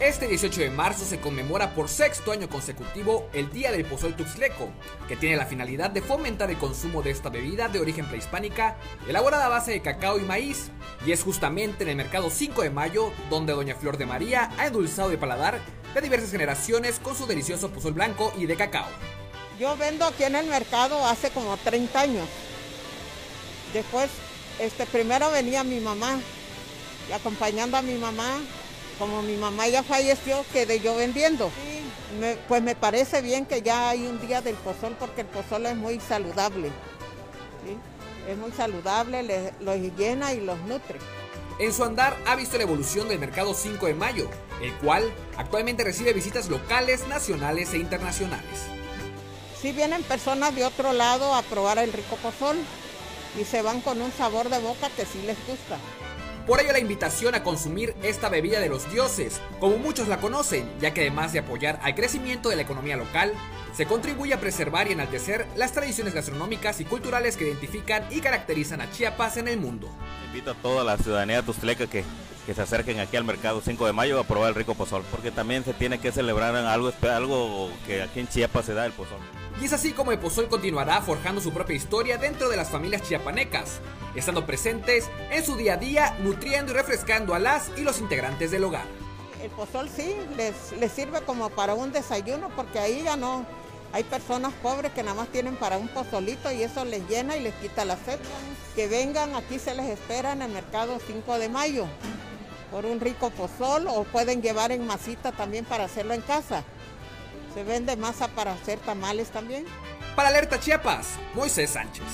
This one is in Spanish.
Este 18 de marzo se conmemora por sexto año consecutivo el Día del Pozol Tuxleco, que tiene la finalidad de fomentar el consumo de esta bebida de origen prehispánica, elaborada a base de cacao y maíz, y es justamente en el mercado 5 de mayo donde Doña Flor de María ha endulzado el paladar de diversas generaciones con su delicioso pozol blanco y de cacao. Yo vendo aquí en el mercado hace como 30 años. Después, este, primero venía mi mamá, y acompañando a mi mamá, como mi mamá ya falleció, quedé yo vendiendo. pues me parece bien que ya hay un día del pozol porque el pozol es muy saludable. Es muy saludable, los llena y los nutre. En su andar ha visto la evolución del mercado 5 de mayo, el cual actualmente recibe visitas locales, nacionales e internacionales. Sí vienen personas de otro lado a probar el rico pozol y se van con un sabor de boca que sí les gusta. Por ello la invitación a consumir esta bebida de los dioses, como muchos la conocen, ya que además de apoyar al crecimiento de la economía local, se contribuye a preservar y enaltecer las tradiciones gastronómicas y culturales que identifican y caracterizan a Chiapas en el mundo. Invito a toda la ciudadanía tustleca que, que se acerquen aquí al mercado 5 de mayo a probar el rico pozol, porque también se tiene que celebrar algo, algo que aquí en Chiapas se da el pozol. Y es así como el pozol continuará forjando su propia historia dentro de las familias chiapanecas, estando presentes en su día a día, nutriendo y refrescando a las y los integrantes del hogar. El pozol sí, les, les sirve como para un desayuno porque ahí ya no, hay personas pobres que nada más tienen para un pozolito y eso les llena y les quita la sed. Que vengan, aquí se les espera en el mercado 5 de mayo por un rico pozol o pueden llevar en masita también para hacerlo en casa. Se vende masa para hacer tamales también. Para Alerta Chiapas, Moisés Sánchez.